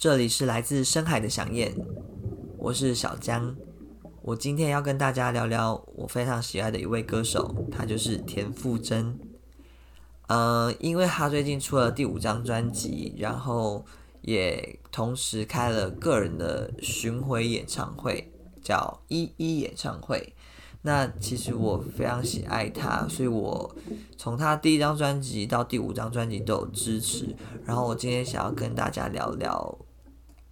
这里是来自深海的响燕，我是小江。我今天要跟大家聊聊我非常喜爱的一位歌手，他就是田馥甄。呃，因为他最近出了第五张专辑，然后也同时开了个人的巡回演唱会，叫一一演唱会。那其实我非常喜爱他，所以我从他第一张专辑到第五张专辑都有支持。然后我今天想要跟大家聊聊。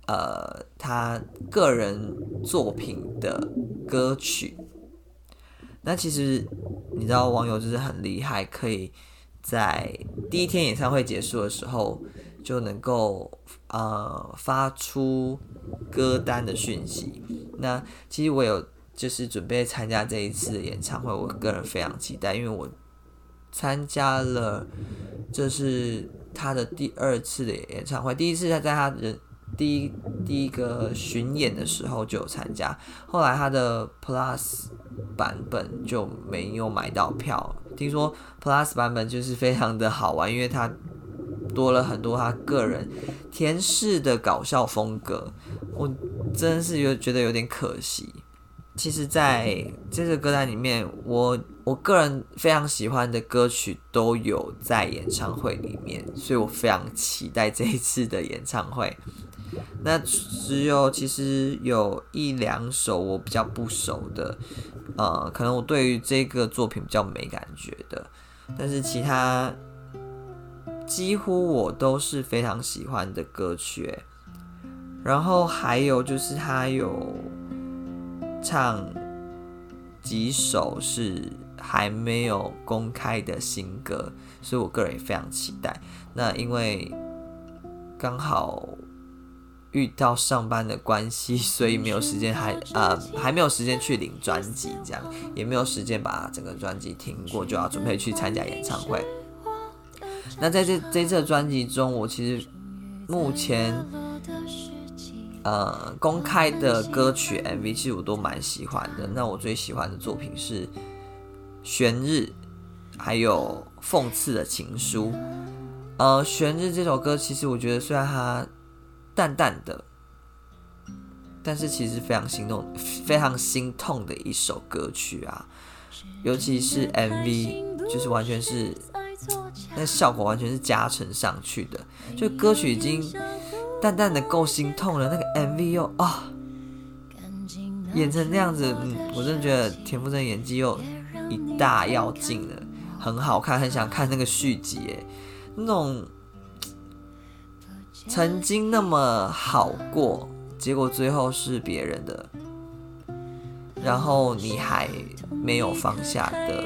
呃，他个人作品的歌曲，那其实你知道，网友就是很厉害，可以在第一天演唱会结束的时候就能够呃发出歌单的讯息。那其实我有就是准备参加这一次的演唱会，我个人非常期待，因为我参加了这是他的第二次的演唱会，第一次他在他人。第一第一个巡演的时候就有参加，后来他的 Plus 版本就没有买到票。听说 Plus 版本就是非常的好玩，因为他多了很多他个人甜式的搞笑风格，我真是有觉得有点可惜。其实，在这个歌单里面，我我个人非常喜欢的歌曲都有在演唱会里面，所以我非常期待这一次的演唱会。那只有其实有一两首我比较不熟的，呃，可能我对于这个作品比较没感觉的，但是其他几乎我都是非常喜欢的歌曲。然后还有就是他有唱几首是还没有公开的新歌，所以我个人也非常期待。那因为刚好。遇到上班的关系，所以没有时间还呃还没有时间去领专辑，这样也没有时间把整个专辑听过，就要准备去参加演唱会。那在这这次专辑中，我其实目前呃公开的歌曲 MV 其实我都蛮喜欢的。那我最喜欢的作品是《悬日》，还有《讽刺的情书》。呃，《悬日》这首歌其实我觉得虽然它淡淡的，但是其实非常心动、非常心痛的一首歌曲啊！尤其是 MV，就是完全是那效果完全是加成上去的。就歌曲已经淡淡的够心痛了，那个 MV 又啊、演成那样子，嗯，我真的觉得田馥甄演技又一大要进了，很好看，很想看那个续集，那种。曾经那么好过，结果最后是别人的，然后你还没有放下的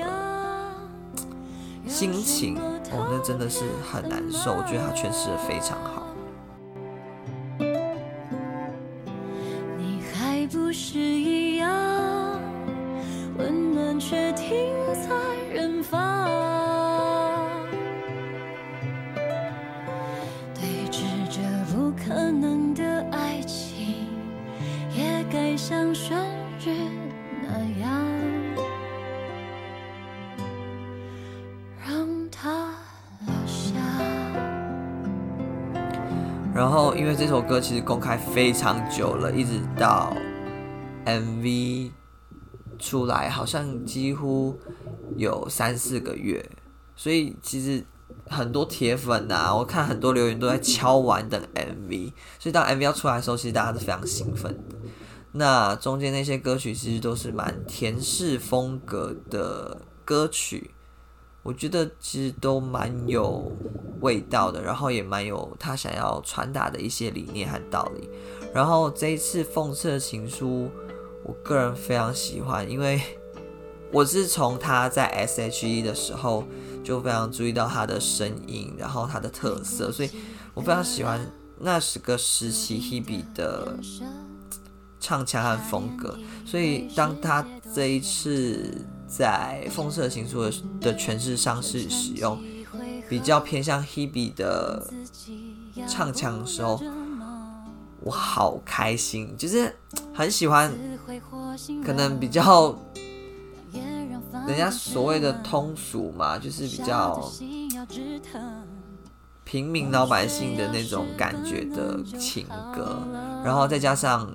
心情，哦，那真的是很难受。我觉得他诠释的非常好。像旋律那样，让它留下。然后，因为这首歌其实公开非常久了，一直到 MV 出来，好像几乎有三四个月，所以其实很多铁粉啊，我看很多留言都在敲完等 MV，所以当 MV 要出来的时候，其实大家是非常兴奋的。那中间那些歌曲其实都是蛮甜式风格的歌曲，我觉得其实都蛮有味道的，然后也蛮有他想要传达的一些理念和道理。然后这一次讽刺情书，我个人非常喜欢，因为我是从他在 S.H.E 的时候就非常注意到他的声音，然后他的特色，所以我非常喜欢那十个时期 Hebe 的。唱腔和风格，所以当他这一次在《风色情书》的的诠释上是使用比较偏向 Hebe 的唱腔的时候，我好开心，就是很喜欢，可能比较人家所谓的通俗嘛，就是比较。平民老百姓的那种感觉的情歌，然后再加上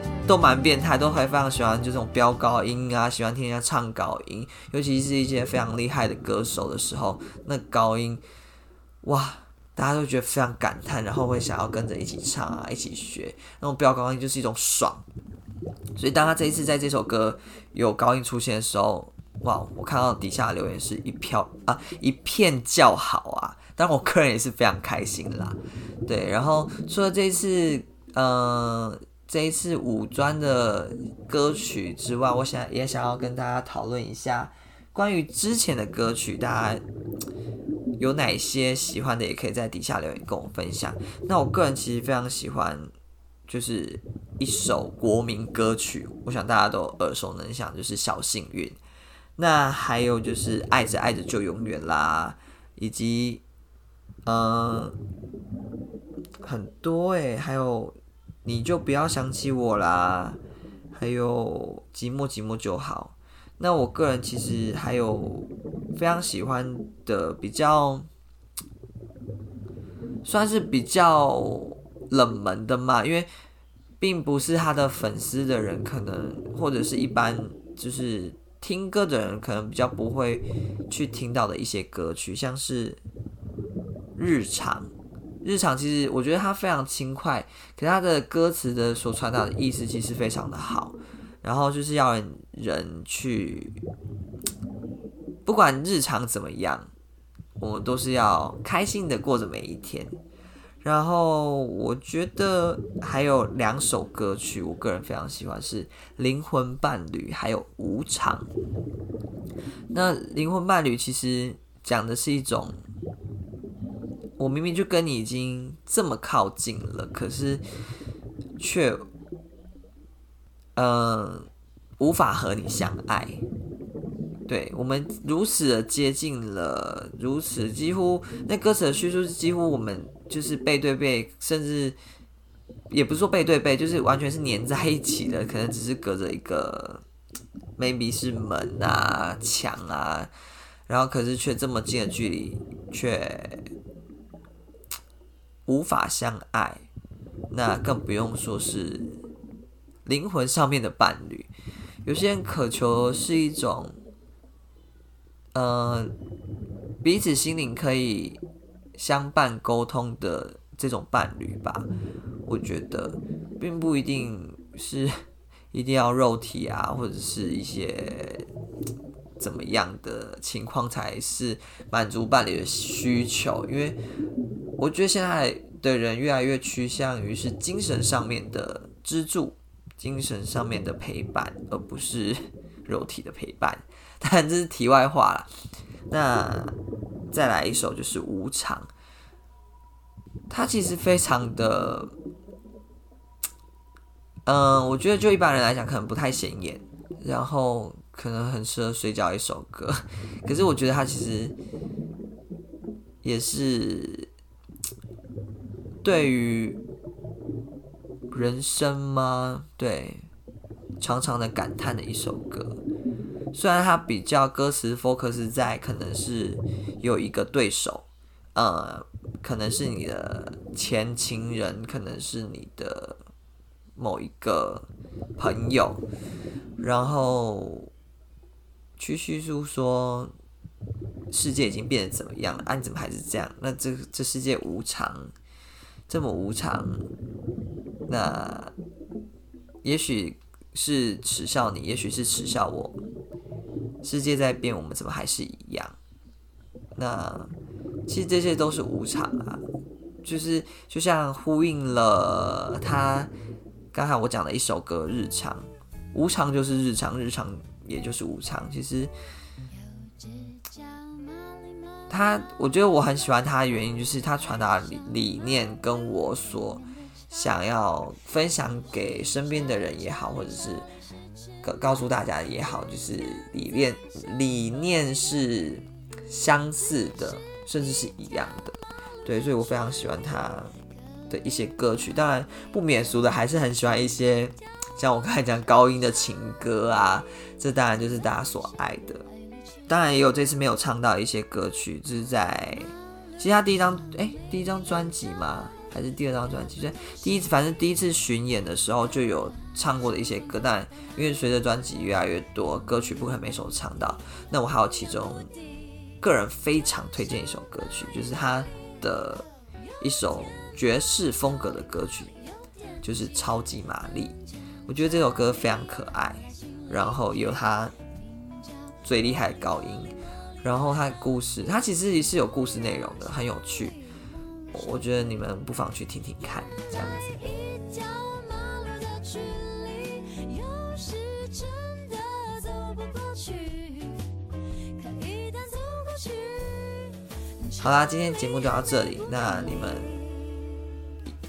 都蛮变态，都还非常喜欢就这种飙高音啊，喜欢听人家唱高音，尤其是一些非常厉害的歌手的时候，那高音哇，大家都觉得非常感叹，然后会想要跟着一起唱啊，一起学那种飙高音，就是一种爽。所以当他这一次在这首歌有高音出现的时候，哇，我看到底下留言是一票啊，一片叫好啊，但我个人也是非常开心啦。对，然后除了这一次。呃，这一次五专的歌曲之外，我想也想要跟大家讨论一下关于之前的歌曲，大家有哪些喜欢的，也可以在底下留言跟我分享。那我个人其实非常喜欢，就是一首国民歌曲，我想大家都耳熟能详，就是《小幸运》。那还有就是《爱着爱着就永远》啦，以及嗯、很多诶、还有。你就不要想起我啦，还有寂寞寂寞就好。那我个人其实还有非常喜欢的，比较算是比较冷门的嘛，因为并不是他的粉丝的人，可能或者是一般就是听歌的人，可能比较不会去听到的一些歌曲，像是日常。日常其实我觉得它非常轻快，可是它的歌词的所传达的意思其实非常的好，然后就是要人，人去，不管日常怎么样，我们都是要开心的过着每一天。然后我觉得还有两首歌曲，我个人非常喜欢是《灵魂伴侣》还有《无常》。那《灵魂伴侣》其实讲的是一种。我明明就跟你已经这么靠近了，可是却，嗯、无法和你相爱。对，我们如此的接近了，如此几乎那歌词的叙述是几乎我们就是背对背，甚至也不是说背对背，就是完全是粘在一起的，可能只是隔着一个 maybe 是门啊墙啊，然后可是却这么近的距离，却。无法相爱，那更不用说是灵魂上面的伴侣。有些人渴求是一种，呃，彼此心灵可以相伴沟通的这种伴侣吧。我觉得，并不一定是 一定要肉体啊，或者是一些怎么样的情况才是满足伴侣的需求，因为。我觉得现在的人越来越趋向于是精神上面的支柱，精神上面的陪伴，而不是 肉体的陪伴。当然这是题外话了。那再来一首就是《无常》，它其实非常的，嗯，我觉得就一般人来讲可能不太显眼，然后可能很适合睡觉一首歌。可是我觉得它其实也是。对于人生吗？对，常常的感叹的一首歌。虽然它比较歌词 focus 在可能是有一个对手，呃，可能是你的前情人，可能是你的某一个朋友，然后去叙述说世界已经变得怎么样了，啊，你怎么还是这样？那这这世界无常。这么无常，那也许是耻笑你，也许是耻笑我。世界在变，我们怎么还是一样？那其实这些都是无常啊，就是就像呼应了他刚才我讲的一首歌《日常》，无常就是日常，日常也就是无常。其实他，我觉得我很喜欢他的原因就是他传达理理念跟我所想要分享给身边的人也好，或者是告告诉大家也好，就是理念理念是相似的，甚至是一样的。对，所以我非常喜欢他的一些歌曲。当然不免俗的，还是很喜欢一些像我刚才讲高音的情歌啊，这当然就是大家所爱的。当然也有这次没有唱到一些歌曲，就是在其实他第一张哎、第一张专辑嘛，还是第二张专辑？就第一次反正第一次巡演的时候就有唱过的一些歌，但因为随着专辑越来越多，歌曲不可能每首唱到。那我还有其中个人非常推荐一首歌曲，就是他的一首爵士风格的歌曲，就是《超级玛丽》。我觉得这首歌非常可爱，然后有他。最厉害的高音，然后它的故事，它其实也是有故事内容的，很有趣。我觉得你们不妨去听听看，这样子。好啦，今天节目就到这里。那你们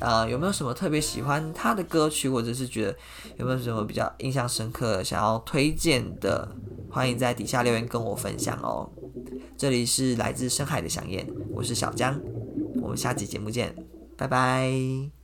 啊、有没有什么特别喜欢他的歌曲，或者是觉得有没有什么比较印象深刻想要推荐的？欢迎在底下留言跟我分享哦。这里是来自深海的想念，我是小江，我们下期节目见，拜拜。